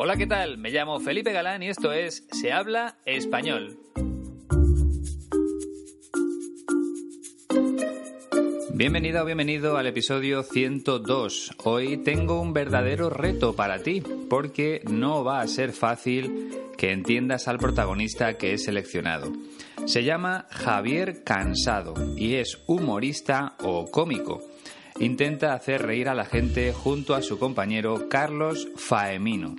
Hola, ¿qué tal? Me llamo Felipe Galán y esto es Se habla español. Bienvenido o bienvenido al episodio 102. Hoy tengo un verdadero reto para ti, porque no va a ser fácil que entiendas al protagonista que he seleccionado. Se llama Javier Cansado y es humorista o cómico. Intenta hacer reír a la gente junto a su compañero Carlos Faemino.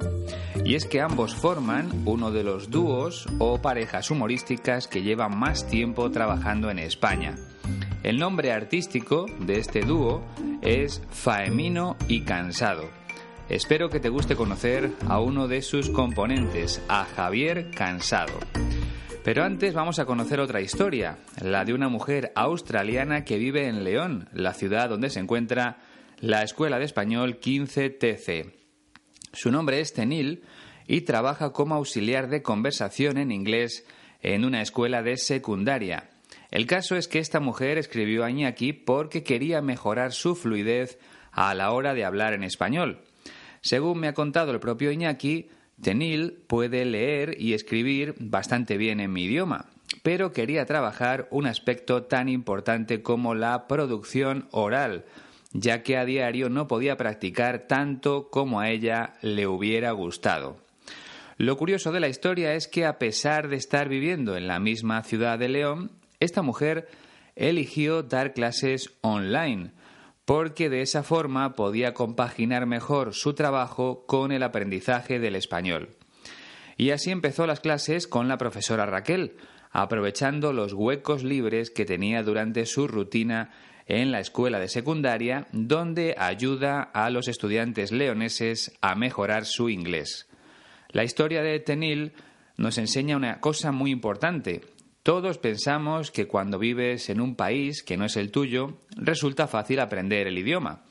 Y es que ambos forman uno de los dúos o parejas humorísticas que llevan más tiempo trabajando en España. El nombre artístico de este dúo es Faemino y Cansado. Espero que te guste conocer a uno de sus componentes, a Javier Cansado. Pero antes vamos a conocer otra historia, la de una mujer australiana que vive en León, la ciudad donde se encuentra la Escuela de Español 15TC. Su nombre es Tenil y trabaja como auxiliar de conversación en inglés en una escuela de secundaria. El caso es que esta mujer escribió a Iñaki porque quería mejorar su fluidez a la hora de hablar en español. Según me ha contado el propio Iñaki, Tenil puede leer y escribir bastante bien en mi idioma, pero quería trabajar un aspecto tan importante como la producción oral, ya que a diario no podía practicar tanto como a ella le hubiera gustado. Lo curioso de la historia es que a pesar de estar viviendo en la misma ciudad de León, esta mujer eligió dar clases online, porque de esa forma podía compaginar mejor su trabajo con el aprendizaje del español. Y así empezó las clases con la profesora Raquel, aprovechando los huecos libres que tenía durante su rutina en la escuela de secundaria, donde ayuda a los estudiantes leoneses a mejorar su inglés. La historia de Tenil nos enseña una cosa muy importante, todos pensamos que cuando vives en un país que no es el tuyo, resulta fácil aprender el idioma.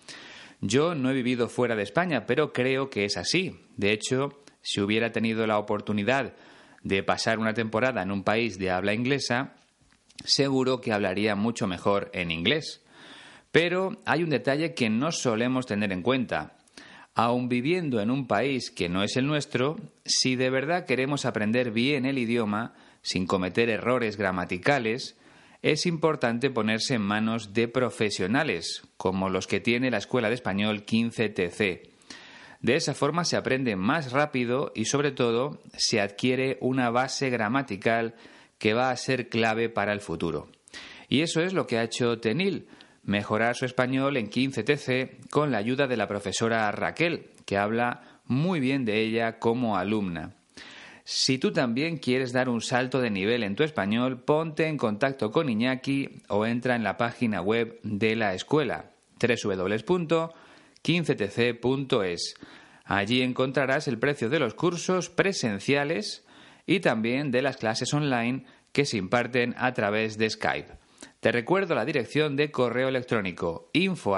Yo no he vivido fuera de España, pero creo que es así. De hecho, si hubiera tenido la oportunidad de pasar una temporada en un país de habla inglesa, seguro que hablaría mucho mejor en inglés. Pero hay un detalle que no solemos tener en cuenta. Aun viviendo en un país que no es el nuestro, si de verdad queremos aprender bien el idioma, sin cometer errores gramaticales, es importante ponerse en manos de profesionales, como los que tiene la Escuela de Español 15TC. De esa forma se aprende más rápido y sobre todo se adquiere una base gramatical que va a ser clave para el futuro. Y eso es lo que ha hecho Tenil, mejorar su español en 15TC con la ayuda de la profesora Raquel, que habla muy bien de ella como alumna. Si tú también quieres dar un salto de nivel en tu español, ponte en contacto con Iñaki o entra en la página web de la escuela www.15tc.es. Allí encontrarás el precio de los cursos presenciales y también de las clases online que se imparten a través de Skype. Te recuerdo la dirección de correo electrónico info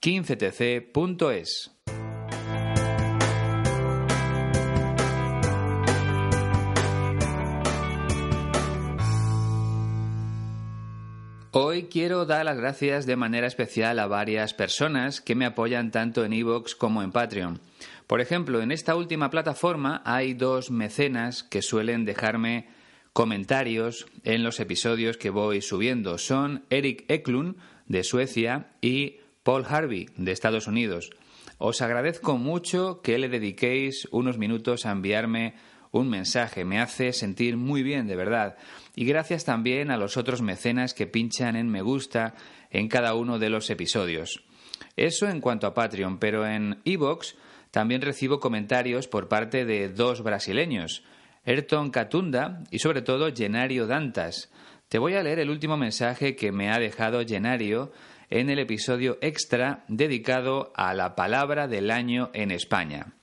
15tc.es. Hoy quiero dar las gracias de manera especial a varias personas que me apoyan tanto en iVoox como en Patreon. Por ejemplo, en esta última plataforma hay dos mecenas que suelen dejarme comentarios en los episodios que voy subiendo. Son Eric Eklund, de Suecia, y Paul Harvey, de Estados Unidos. Os agradezco mucho que le dediquéis unos minutos a enviarme un mensaje. Me hace sentir muy bien, de verdad. Y gracias también a los otros mecenas que pinchan en me gusta en cada uno de los episodios. Eso en cuanto a Patreon, pero en Evox también recibo comentarios por parte de dos brasileños, Ayrton Catunda y sobre todo Genario Dantas. Te voy a leer el último mensaje que me ha dejado Genario en el episodio extra dedicado a la palabra del año en España.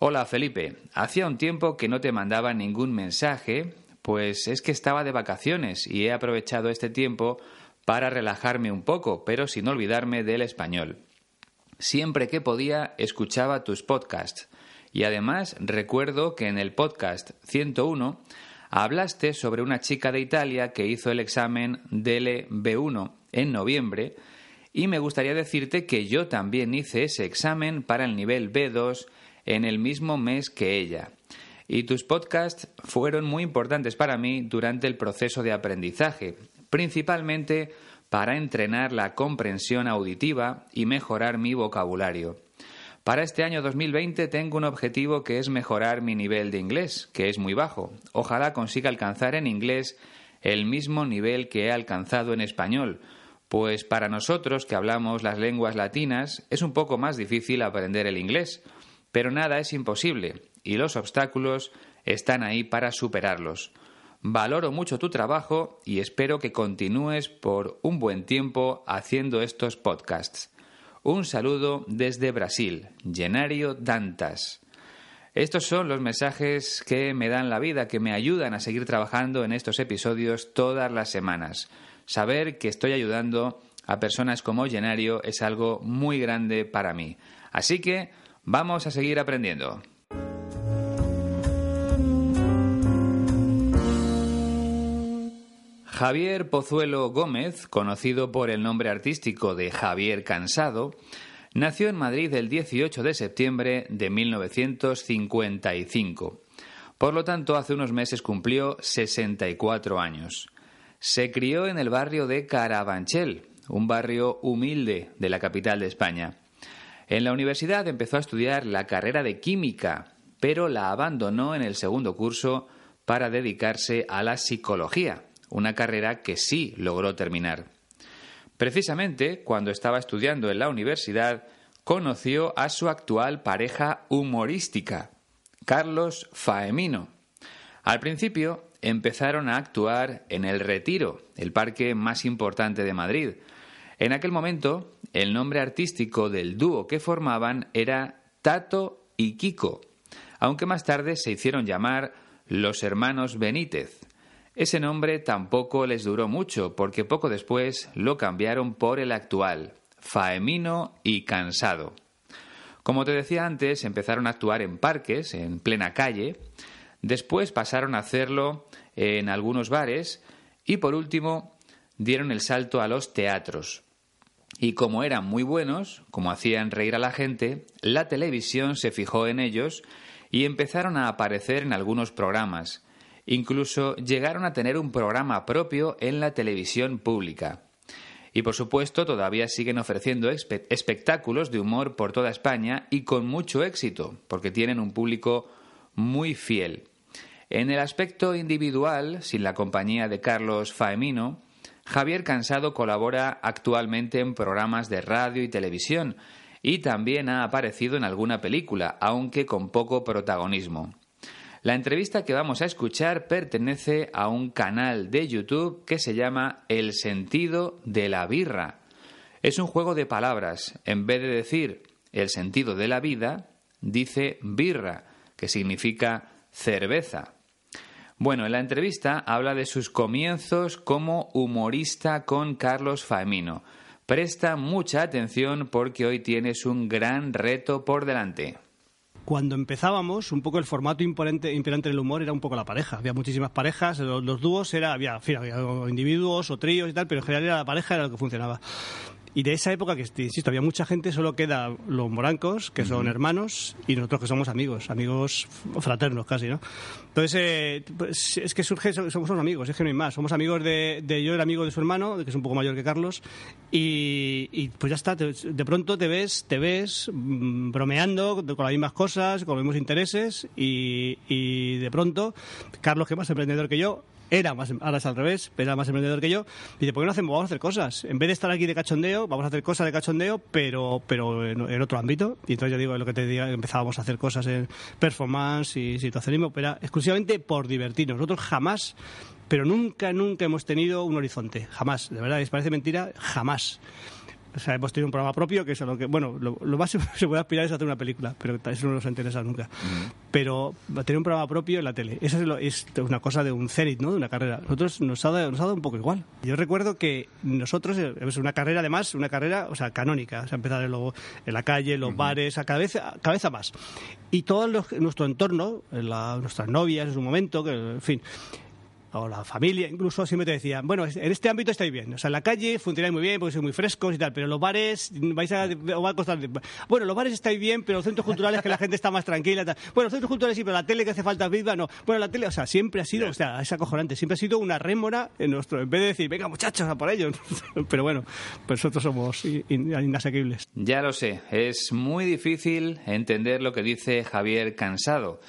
Hola Felipe, hacía un tiempo que no te mandaba ningún mensaje, pues es que estaba de vacaciones y he aprovechado este tiempo para relajarme un poco, pero sin olvidarme del español. Siempre que podía escuchaba tus podcasts y además recuerdo que en el podcast 101 hablaste sobre una chica de Italia que hizo el examen del B1 en noviembre y me gustaría decirte que yo también hice ese examen para el nivel B2 en el mismo mes que ella. Y tus podcasts fueron muy importantes para mí durante el proceso de aprendizaje, principalmente para entrenar la comprensión auditiva y mejorar mi vocabulario. Para este año 2020 tengo un objetivo que es mejorar mi nivel de inglés, que es muy bajo. Ojalá consiga alcanzar en inglés el mismo nivel que he alcanzado en español, pues para nosotros que hablamos las lenguas latinas es un poco más difícil aprender el inglés, pero nada es imposible y los obstáculos están ahí para superarlos. Valoro mucho tu trabajo y espero que continúes por un buen tiempo haciendo estos podcasts. Un saludo desde Brasil, Genario Dantas. Estos son los mensajes que me dan la vida, que me ayudan a seguir trabajando en estos episodios todas las semanas. Saber que estoy ayudando a personas como Genario es algo muy grande para mí. Así que vamos a seguir aprendiendo. Javier Pozuelo Gómez, conocido por el nombre artístico de Javier Cansado, nació en Madrid el 18 de septiembre de 1955. Por lo tanto, hace unos meses cumplió 64 años. Se crió en el barrio de Carabanchel, un barrio humilde de la capital de España. En la universidad empezó a estudiar la carrera de química, pero la abandonó en el segundo curso para dedicarse a la psicología una carrera que sí logró terminar. Precisamente cuando estaba estudiando en la universidad, conoció a su actual pareja humorística, Carlos Faemino. Al principio empezaron a actuar en El Retiro, el parque más importante de Madrid. En aquel momento, el nombre artístico del dúo que formaban era Tato y Kiko, aunque más tarde se hicieron llamar los hermanos Benítez. Ese nombre tampoco les duró mucho, porque poco después lo cambiaron por el actual, Faemino y Cansado. Como te decía antes, empezaron a actuar en parques, en plena calle, después pasaron a hacerlo en algunos bares y por último dieron el salto a los teatros. Y como eran muy buenos, como hacían reír a la gente, la televisión se fijó en ellos y empezaron a aparecer en algunos programas, Incluso llegaron a tener un programa propio en la televisión pública. Y por supuesto todavía siguen ofreciendo espectáculos de humor por toda España y con mucho éxito, porque tienen un público muy fiel. En el aspecto individual, sin la compañía de Carlos Faemino, Javier Cansado colabora actualmente en programas de radio y televisión y también ha aparecido en alguna película, aunque con poco protagonismo. La entrevista que vamos a escuchar pertenece a un canal de YouTube que se llama El sentido de la birra. Es un juego de palabras. En vez de decir el sentido de la vida, dice birra, que significa cerveza. Bueno, en la entrevista habla de sus comienzos como humorista con Carlos Faemino. Presta mucha atención porque hoy tienes un gran reto por delante cuando empezábamos, un poco el formato imperante, imperante del humor era un poco la pareja. Había muchísimas parejas, los, dúos era, había, había individuos o tríos y tal, pero en general era la pareja era lo que funcionaba. Y de esa época, que insisto, había mucha gente, solo queda los morancos, que son hermanos, y nosotros que somos amigos, amigos fraternos casi, ¿no? Entonces, eh, pues, es que surge, somos amigos, es que no hay más. Somos amigos de, yo, el amigo de su hermano, que es un poco mayor que Carlos, y, pues ya está, de pronto te ves, te ves mm, bromeando con las mismas cosas, con los mismos intereses, y, y de pronto, Carlos, que es más emprendedor que yo, era más, ahora es al revés, era más emprendedor que yo. Dice, ¿por qué no hacemos? Vamos a hacer cosas. En vez de estar aquí de cachondeo, vamos a hacer cosas de cachondeo, pero, pero en, otro ámbito. Y entonces yo digo, lo que te diga, empezábamos a hacer cosas en performance y situacionismo, pero era exclusivamente por divertirnos. Nosotros jamás, pero nunca, nunca hemos tenido un horizonte. Jamás. De verdad, les parece mentira, jamás. O sea, hemos tenido un programa propio, que es lo que, bueno, lo, más se puede aspirar es hacer una película, pero eso no nos interesa nunca. Pero tener un programa propio en la tele, eso es, una cosa de un cenit, ¿no? De una carrera. Nosotros nos ha, dado, nos ha dado un poco igual. Yo recuerdo que nosotros, eh, es una carrera además, una carrera, o sea, canónica, o sea, empezar en, en la calle, los bares, a vez a más. Y todo nuestro entorno, la, nuestras novias en su momento, que, en fin, o la familia, incluso siempre te decían, bueno, en este ámbito estáis bien. O sea, en la calle funcionáis muy bien porque sois muy frescos y tal, pero los bares vais a, va a costar. Bueno, los bares estáis bien, pero los centros culturales que la gente está más tranquila. Tal. Bueno, los centros culturales sí, pero la tele que hace falta viva, no. Bueno, la tele, o sea, siempre ha sido, o sea, es acojonante, siempre ha sido una rémora en nuestro, en vez de decir, venga muchachos, a por ellos. pero bueno, pues nosotros somos inasequibles. Ya lo sé, es muy difícil entender lo que dice Javier Cansado.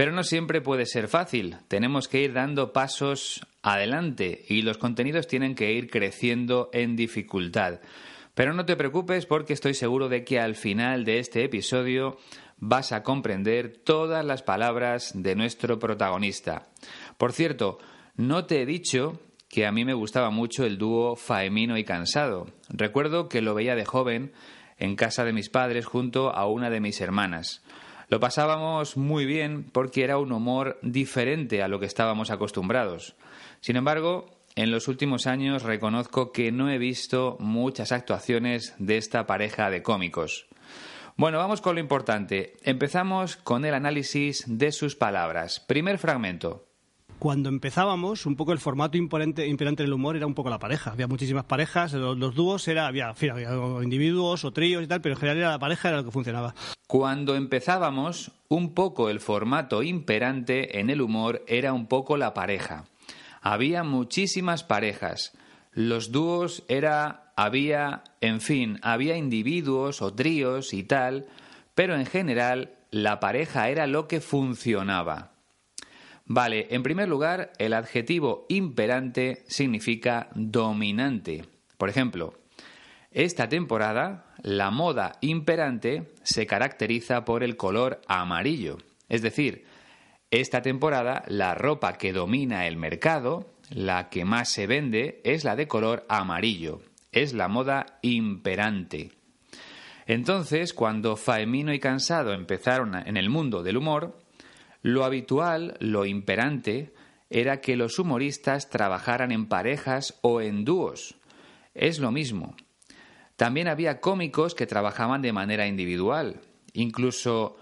Pero no siempre puede ser fácil. Tenemos que ir dando pasos adelante y los contenidos tienen que ir creciendo en dificultad. Pero no te preocupes porque estoy seguro de que al final de este episodio vas a comprender todas las palabras de nuestro protagonista. Por cierto, no te he dicho que a mí me gustaba mucho el dúo Faemino y Cansado. Recuerdo que lo veía de joven en casa de mis padres junto a una de mis hermanas. Lo pasábamos muy bien porque era un humor diferente a lo que estábamos acostumbrados. Sin embargo, en los últimos años reconozco que no he visto muchas actuaciones de esta pareja de cómicos. Bueno, vamos con lo importante. Empezamos con el análisis de sus palabras. Primer fragmento cuando empezábamos, un poco el formato imperante, del humor era un poco la pareja. Había muchísimas parejas, los, dúos era, había, había, individuos o tríos y tal, pero en general era la pareja era lo que funcionaba. Cuando empezábamos, un poco el formato imperante en el humor era un poco la pareja. Había muchísimas parejas. Los dúos era, había, en fin, había individuos o tríos y tal, pero en general la pareja era lo que funcionaba. Vale, en primer lugar, el adjetivo imperante significa dominante. Por ejemplo, esta temporada, la moda imperante se caracteriza por el color amarillo. Es decir, esta temporada la ropa que domina el mercado, la que más se vende, es la de color amarillo. Es la moda imperante. Entonces, cuando Faemino y Cansado empezaron en el mundo del humor, lo habitual, lo imperante, era que los humoristas trabajaran en parejas o en dúos. Es lo mismo. También había cómicos que trabajaban de manera individual, incluso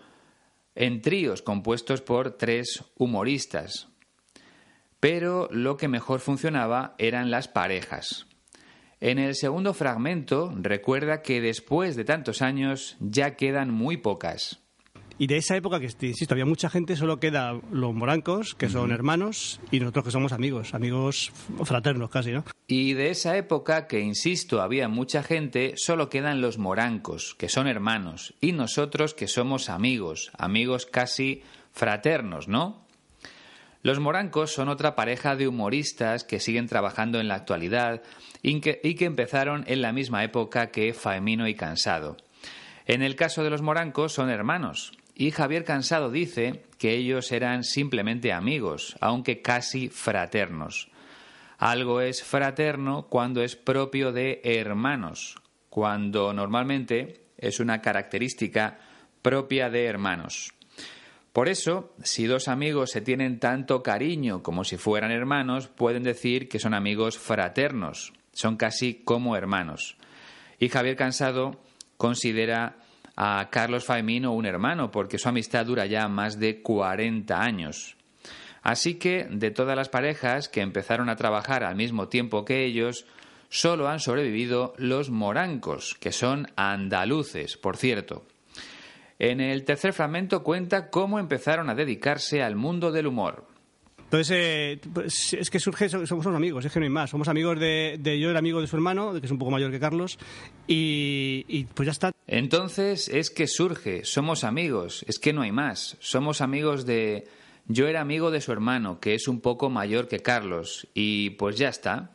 en tríos compuestos por tres humoristas. Pero lo que mejor funcionaba eran las parejas. En el segundo fragmento recuerda que después de tantos años ya quedan muy pocas. Y de esa época, que insisto, había mucha gente, solo queda los morancos, que son hermanos, y nosotros que somos amigos, amigos fraternos casi, ¿no? Y de esa época, que insisto, había mucha gente, solo quedan los morancos, que son hermanos, y nosotros que somos amigos, amigos casi fraternos, ¿no? Los morancos son otra pareja de humoristas que siguen trabajando en la actualidad y que, y que empezaron en la misma época que Faemino y Cansado. En el caso de los morancos son hermanos, y Javier Cansado dice que ellos eran simplemente amigos, aunque casi fraternos. Algo es fraterno cuando es propio de hermanos, cuando normalmente es una característica propia de hermanos. Por eso, si dos amigos se tienen tanto cariño como si fueran hermanos, pueden decir que son amigos fraternos, son casi como hermanos. Y Javier Cansado considera a Carlos Faemino un hermano, porque su amistad dura ya más de 40 años. Así que, de todas las parejas que empezaron a trabajar al mismo tiempo que ellos, solo han sobrevivido los morancos, que son andaluces, por cierto. En el tercer fragmento cuenta cómo empezaron a dedicarse al mundo del humor. Entonces, eh, pues, es que surge, somos amigos, es que no hay más. Somos amigos de, yo, era amigo de su hermano, que es un poco mayor que Carlos, y, pues ya está. Entonces, es que surge, somos amigos, es que no hay más. Somos amigos de. Yo era amigo de su hermano, que es un poco mayor que Carlos, y pues ya está.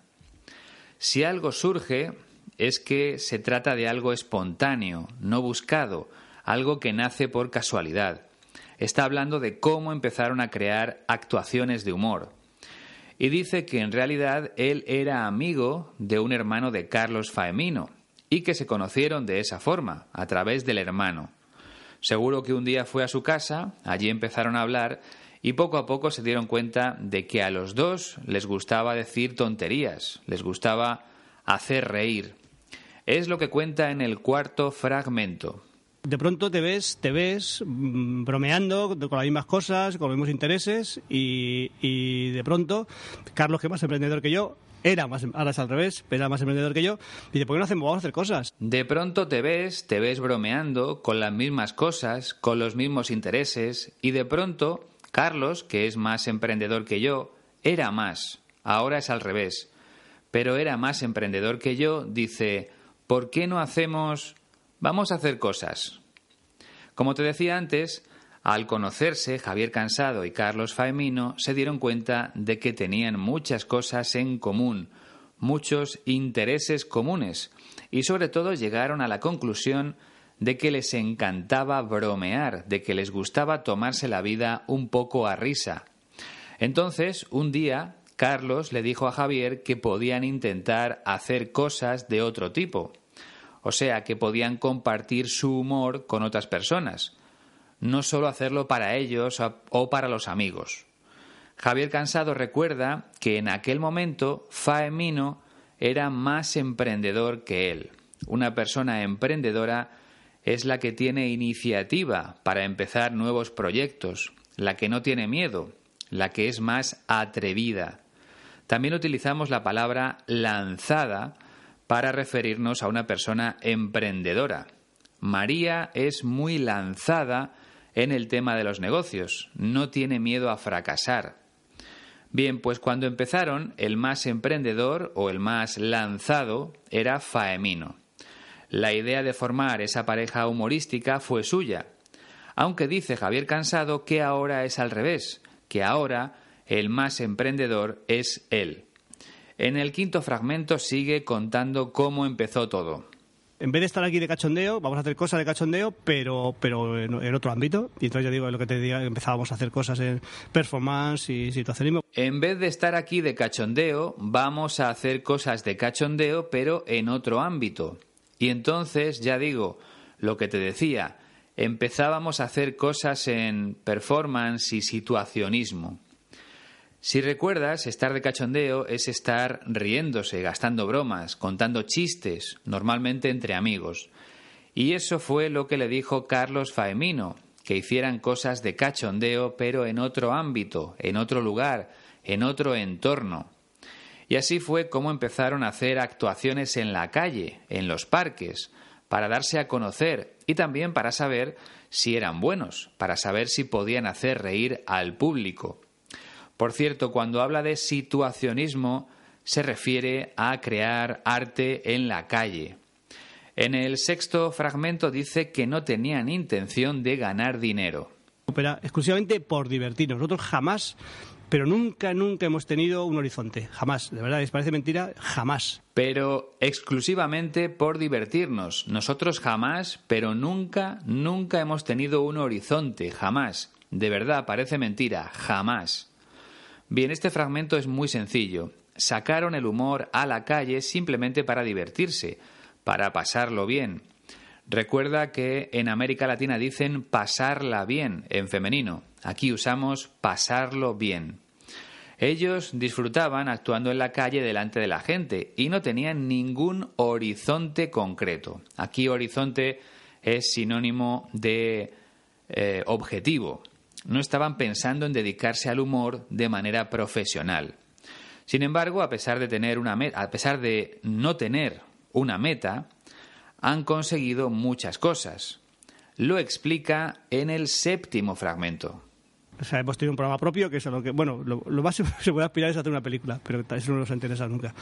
Si algo surge, es que se trata de algo espontáneo, no buscado, algo que nace por casualidad está hablando de cómo empezaron a crear actuaciones de humor. Y dice que en realidad él era amigo de un hermano de Carlos Faemino y que se conocieron de esa forma, a través del hermano. Seguro que un día fue a su casa, allí empezaron a hablar y poco a poco se dieron cuenta de que a los dos les gustaba decir tonterías, les gustaba hacer reír. Es lo que cuenta en el cuarto fragmento. De pronto te ves, te ves mm, bromeando con las mismas cosas, con los mismos intereses y, y de pronto Carlos, que es más emprendedor que yo, era más, ahora es al revés, era más emprendedor que yo, dice, ¿por qué no hacemos, vamos a hacer cosas? De pronto te ves, te ves bromeando con las mismas cosas, con los mismos intereses, y de pronto Carlos, que es más emprendedor que yo, era más, ahora es al revés, pero era más emprendedor que yo, dice, ¿por qué no hacemos, vamos a hacer cosas? Como te decía antes, al conocerse, Javier Cansado y Carlos Faemino se dieron cuenta de que tenían muchas cosas en común, muchos intereses comunes, y sobre todo llegaron a la conclusión de que les encantaba bromear, de que les gustaba tomarse la vida un poco a risa. Entonces, un día, Carlos le dijo a Javier que podían intentar hacer cosas de otro tipo, o sea, que podían compartir su humor con otras personas no solo hacerlo para ellos o para los amigos. Javier Cansado recuerda que en aquel momento Faemino era más emprendedor que él. Una persona emprendedora es la que tiene iniciativa para empezar nuevos proyectos, la que no tiene miedo, la que es más atrevida. También utilizamos la palabra lanzada para referirnos a una persona emprendedora. María es muy lanzada en el tema de los negocios, no tiene miedo a fracasar. Bien, pues cuando empezaron, el más emprendedor o el más lanzado era Faemino. La idea de formar esa pareja humorística fue suya, aunque dice Javier Cansado que ahora es al revés, que ahora el más emprendedor es él. En el quinto fragmento sigue contando cómo empezó todo en vez de estar aquí de cachondeo, vamos a hacer cosas de cachondeo, pero, pero en, otro ámbito. Y entonces ya digo, lo que te diga, empezábamos a hacer cosas en performance y situacionismo. En vez de estar aquí de cachondeo, vamos a hacer cosas de cachondeo, pero en otro ámbito. Y entonces, ya digo, lo que te decía, empezábamos a hacer cosas en performance y situacionismo. Si recuerdas, estar de cachondeo es estar riéndose, gastando bromas, contando chistes, normalmente entre amigos. Y eso fue lo que le dijo Carlos Faemino, que hicieran cosas de cachondeo, pero en otro ámbito, en otro lugar, en otro entorno. Y así fue como empezaron a hacer actuaciones en la calle, en los parques, para darse a conocer y también para saber si eran buenos, para saber si podían hacer reír al público. Por cierto, cuando habla de situacionismo, se refiere a crear arte en la calle. En el sexto fragmento dice que no tenían intención de ganar dinero. Opera exclusivamente por divertirnos. Nosotros jamás, pero nunca, nunca hemos tenido un horizonte. Jamás. De verdad, ¿les parece mentira? Jamás. Pero exclusivamente por divertirnos. Nosotros jamás, pero nunca, nunca hemos tenido un horizonte. Jamás. De verdad, parece mentira. Jamás. Bien, este fragmento es muy sencillo. Sacaron el humor a la calle simplemente para divertirse, para pasarlo bien. Recuerda que en América Latina dicen pasarla bien en femenino. Aquí usamos pasarlo bien. Ellos disfrutaban actuando en la calle delante de la gente y no tenían ningún horizonte concreto. Aquí horizonte es sinónimo de eh, objetivo no estaban pensando en dedicarse al humor de manera profesional. Sin embargo, a pesar de tener una a pesar de no tener una meta, han conseguido muchas cosas. Lo explica en el séptimo fragmento. O sea, hemos tenido un programa propio, que es lo que, bueno, lo, más se puede aspirar es hacer una película, pero eso no nos interesa nunca.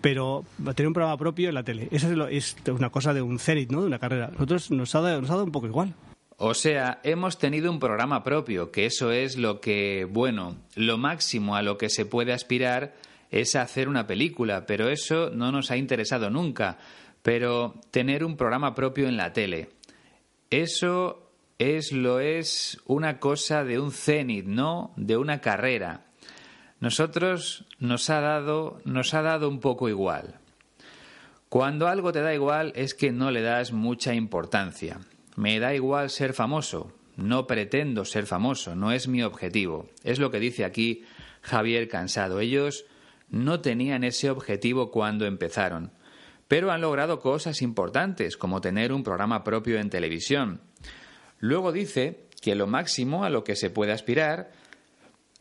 Pero tener un programa propio en la tele, eso es, una cosa de un cenit, ¿no? De una carrera. Nosotros nos ha, nos ha dado un poco igual. O sea, hemos tenido un programa propio, que eso es lo que, bueno, lo máximo a lo que se puede aspirar es hacer una película, pero eso no nos ha interesado nunca. Pero tener un programa propio en la tele, eso es lo es una cosa de un cenit, no de una carrera. Nosotros nos ha dado nos ha dado un poco igual. Cuando algo te da igual es que no le das mucha importancia. Me da igual ser famoso, no pretendo ser famoso, no es mi objetivo. Es lo que dice aquí Javier Cansado. Ellos no tenían ese objetivo cuando empezaron, pero han logrado cosas importantes, como tener un programa propio en televisión. Luego dice que lo máximo a lo que se puede aspirar,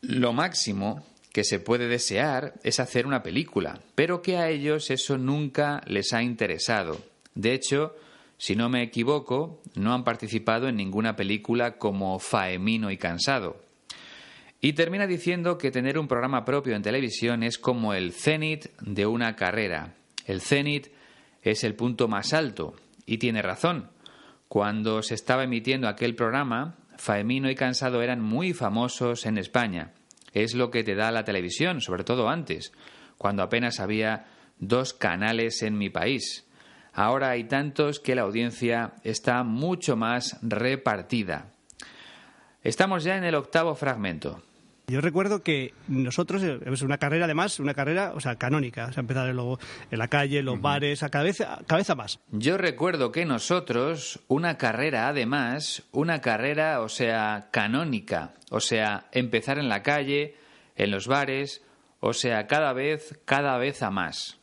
lo máximo que se puede desear es hacer una película, pero que a ellos eso nunca les ha interesado. De hecho, si no me equivoco, no han participado en ninguna película como Faemino y Cansado. Y termina diciendo que tener un programa propio en televisión es como el cenit de una carrera. El cenit es el punto más alto, y tiene razón. Cuando se estaba emitiendo aquel programa, Faemino y Cansado eran muy famosos en España. Es lo que te da la televisión, sobre todo antes, cuando apenas había dos canales en mi país. Ahora hay tantos que la audiencia está mucho más repartida. Estamos ya en el octavo fragmento. Yo recuerdo que nosotros, eh, es una carrera además, una carrera, o sea, canónica, o sea, empezar en, en la calle, en los bares, a cabeza, cabeza más. Yo recuerdo que nosotros, una carrera además, una carrera, o sea, canónica, o sea, empezar en la calle, en los bares, o sea, cada vez, cada vez a más.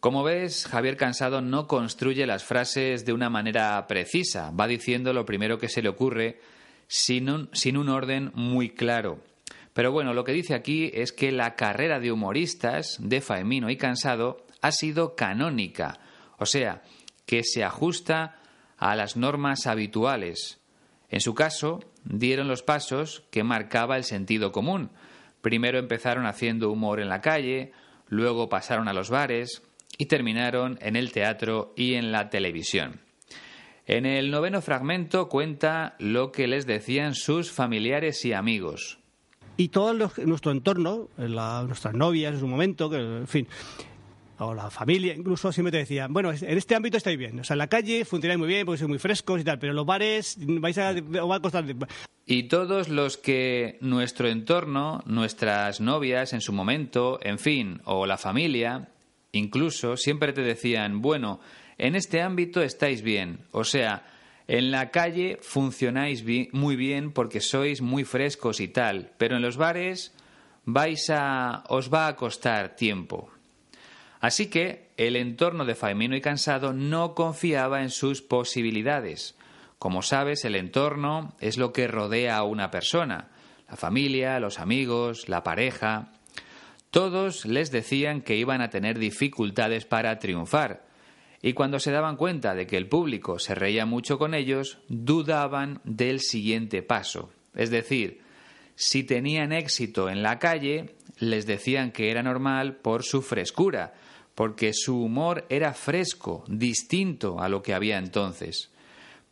Como ves, Javier Cansado no construye las frases de una manera precisa, va diciendo lo primero que se le ocurre sin un, orden muy claro. Pero bueno, lo que dice aquí es que la carrera de humoristas de Faemino y Cansado ha sido canónica, o sea, que se ajusta a las normas habituales. En su caso, dieron los pasos que marcaba el sentido común. Primero empezaron haciendo humor en la calle, luego pasaron a los bares y terminaron en el teatro y en la televisión. En el noveno fragmento cuenta lo que les decían sus familiares y amigos y todo nuestro entorno, nuestras novias en su momento, que, en fin, o la familia, incluso siempre te decían, bueno, en este ámbito estáis bien. O sea, en la calle funcionáis muy bien porque sois muy frescos y tal, pero en los bares vais a, va a costar... Y todos los que nuestro entorno, nuestras novias en su momento, en fin, o la familia, incluso, siempre te decían, bueno, en este ámbito estáis bien. O sea, en la calle funcionáis muy bien porque sois muy frescos y tal, pero en los bares vais a os va a costar tiempo. Así que el entorno de Faimino y Cansado no confiaba en sus posibilidades. Como sabes, el entorno es lo que rodea a una persona, la familia, los amigos, la pareja. Todos les decían que iban a tener dificultades para triunfar, y cuando se daban cuenta de que el público se reía mucho con ellos, dudaban del siguiente paso. Es decir, si tenían éxito en la calle, les decían que era normal por su frescura, porque su humor era fresco, distinto a lo que había entonces.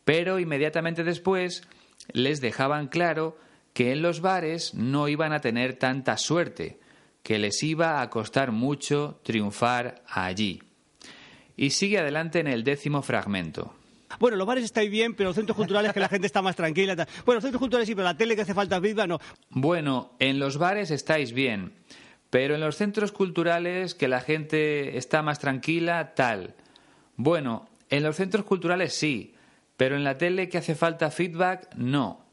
Pero inmediatamente después les dejaban claro que en los bares no iban a tener tanta suerte, que les iba a costar mucho triunfar allí y sigue adelante en el décimo fragmento. Bueno, los bares estáis bien, pero los centros culturales que la gente está más tranquila. Bueno, los centros culturales sí, pero la tele que hace falta viva no. Bueno, en los bares estáis bien, pero en los centros culturales que la gente está más tranquila, tal. Bueno, en los centros culturales sí, pero en la tele que hace falta feedback, no.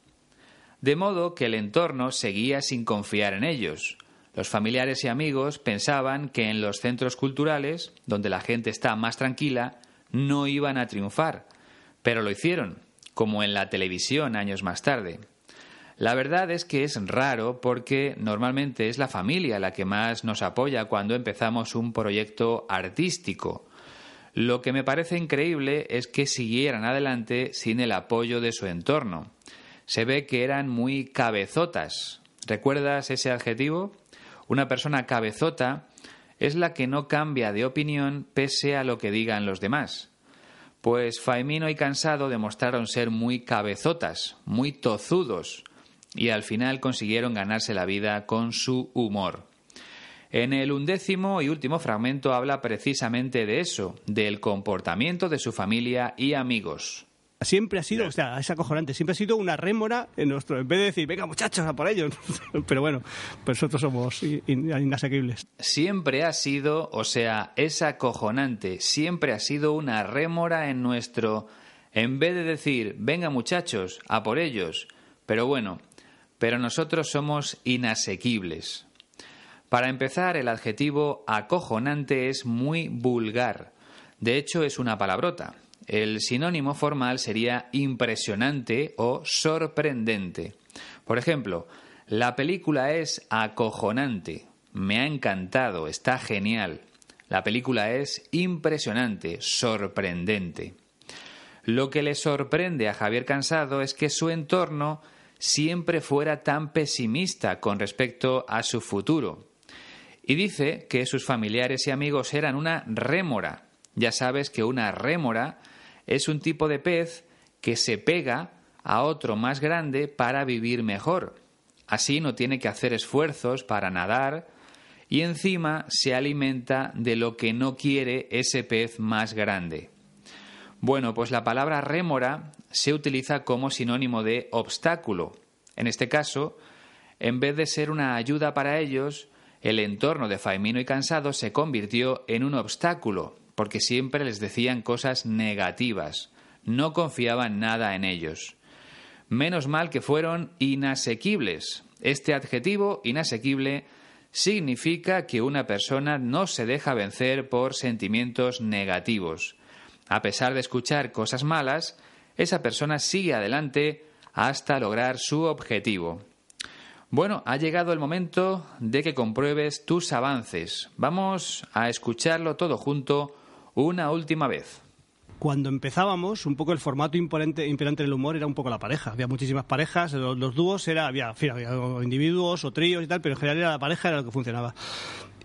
De modo que el entorno seguía sin confiar en ellos. Los familiares y amigos pensaban que en los centros culturales, donde la gente está más tranquila, no iban a triunfar, pero lo hicieron, como en la televisión años más tarde. La verdad es que es raro porque normalmente es la familia la que más nos apoya cuando empezamos un proyecto artístico. Lo que me parece increíble es que siguieran adelante sin el apoyo de su entorno. Se ve que eran muy cabezotas. ¿Recuerdas ese adjetivo? Una persona cabezota es la que no cambia de opinión pese a lo que digan los demás. Pues Faemino y Cansado demostraron ser muy cabezotas, muy tozudos, y al final consiguieron ganarse la vida con su humor. En el undécimo y último fragmento habla precisamente de eso, del comportamiento de su familia y amigos siempre ha sido, o sea, es acojonante, siempre ha sido una rémora en nuestro, en vez de decir, venga muchachos, a por ellos. Pero bueno, pues nosotros somos inasequibles. Siempre ha sido, o sea, es acojonante, siempre ha sido una rémora en nuestro, en vez de decir, venga muchachos, a por ellos. Pero bueno, pero nosotros somos inasequibles. Para empezar, el adjetivo acojonante es muy vulgar De hecho, es una palabrota. El sinónimo formal sería impresionante o sorprendente. Por ejemplo, la película es acojonante, me ha encantado, está genial. La película es impresionante, sorprendente. Lo que le sorprende a Javier Cansado es que su entorno siempre fuera tan pesimista con respecto a su futuro. Y dice que sus familiares y amigos eran una rémora. Ya sabes que una rémora es un tipo de pez que se pega a otro más grande para vivir mejor. Así no tiene que hacer esfuerzos para nadar y encima se alimenta de lo que no quiere ese pez más grande. Bueno, pues la palabra rémora se utiliza como sinónimo de obstáculo. En este caso, en vez de ser una ayuda para ellos, el entorno de Faimino y Cansado se convirtió en un obstáculo, porque siempre les decían cosas negativas, no confiaban nada en ellos. Menos mal que fueron inasequibles. Este adjetivo, inasequible, significa que una persona no se deja vencer por sentimientos negativos. A pesar de escuchar cosas malas, esa persona sigue adelante hasta lograr su objetivo. Bueno, ha llegado el momento de que compruebes tus avances. Vamos a escucharlo todo junto una última vez. Cuando empezábamos, un poco el formato imperante, imperante en el humor era un poco la pareja. Había muchísimas parejas, los, dúos era, había, había individuos o tríos y tal, pero en general era la pareja era lo que funcionaba.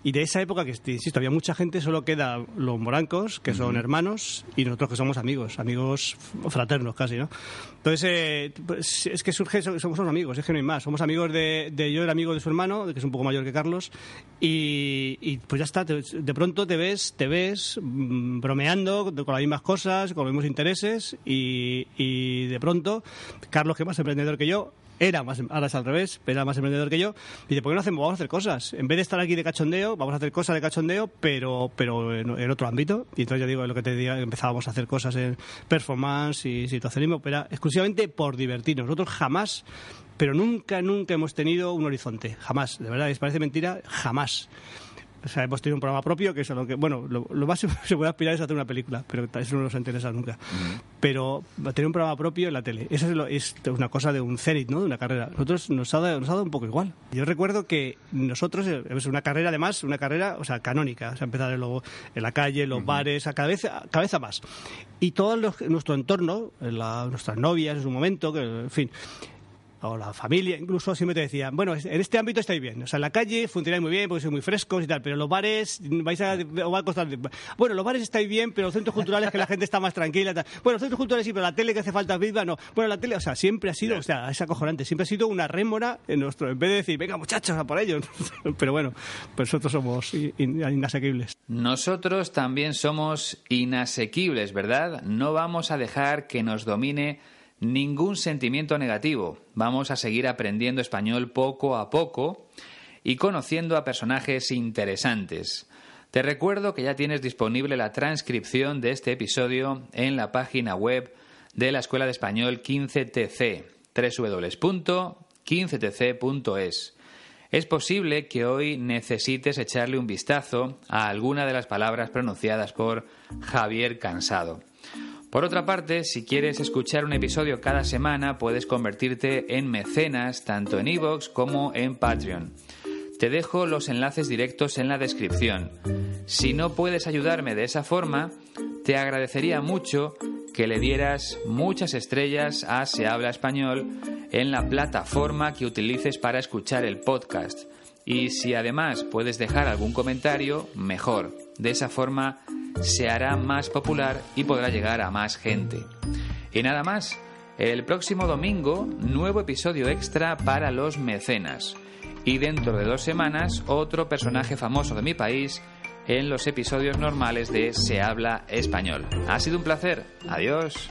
Y de esa época, que insisto, había mucha gente, solo queda los morancos, que son hermanos, y nosotros que somos amigos, amigos fraternos casi, ¿no? Entonces, eh, pues, es que surge, somos amigos, es que no hay más. Somos amigos de, de yo, el amigo de su hermano, que es un poco mayor que Carlos, y, pues ya está, de pronto te ves, te ves mm, bromeando con las mismas cosas, con los mismos intereses, y, y de pronto, Carlos, que es más emprendedor que yo, era más, ahora es al revés, era más emprendedor que yo. Dice, ¿por qué no hacemos? Vamos a hacer cosas. En vez de estar aquí de cachondeo, vamos a hacer cosas de cachondeo, pero, pero en, otro ámbito. Y entonces ya digo, lo que te diga, empezábamos a hacer cosas en performance y situacionismo, pero exclusivamente por divertirnos. Nosotros jamás pero nunca, nunca hemos tenido un horizonte, jamás, de verdad, les parece mentira, jamás. O sea, hemos tenido un programa propio, que es lo que, bueno, lo, más se puede aspirar es hacer una película, pero eso no nos interesa nunca. Pero tener un programa propio en la tele, eso es, una cosa de un CERIT, ¿no? De una carrera. Nosotros nos ha, dado, nos ha dado un poco igual. Yo recuerdo que nosotros, eh, es una carrera además, una carrera, o sea, canónica, o sea, empezar en, en la calle, en los bares, a cada vez, cada vez a más. Y todo nuestro entorno, nuestras novias en su momento, que, en fin, o la familia, incluso siempre te decían, bueno, en este ámbito estáis bien. O sea, en la calle funcionáis muy bien porque sois muy frescos y tal, pero los bares vais a, va a costar. Bueno, los bares estáis bien, pero los centros culturales que la gente está más tranquila. Tal. Bueno, los centros culturales sí, pero la tele que hace falta viva, no. Bueno, la tele, o sea, siempre ha sido, o sea, es acojonante, siempre ha sido una rémora en nuestro, en vez de decir, venga muchachos, a por ellos. pero bueno, pues nosotros somos inasequibles. Nosotros también somos inasequibles, ¿verdad? No vamos a dejar que nos domine ningún sentimiento negativo. Vamos a seguir aprendiendo español poco a poco y conociendo a personajes interesantes. Te recuerdo que ya tienes disponible la transcripción de este episodio en la página web de la Escuela de Español 15TC, www.15tc.es. Es posible que hoy necesites echarle un vistazo a alguna de las palabras pronunciadas por Javier Cansado. Por otra parte, si quieres escuchar un episodio cada semana, puedes convertirte en mecenas tanto en iVoox como en Patreon. Te dejo los enlaces directos en la descripción. Si no puedes ayudarme de esa forma, te agradecería mucho que le dieras muchas estrellas a Se habla español en la plataforma que utilices para escuchar el podcast. Y si además puedes dejar algún comentario, mejor. De esa forma se hará más popular y podrá llegar a más gente. Y nada más, el próximo domingo, nuevo episodio extra para los mecenas. Y dentro de dos semanas, otro personaje famoso de mi país en los episodios normales de Se habla español. Ha sido un placer. Adiós.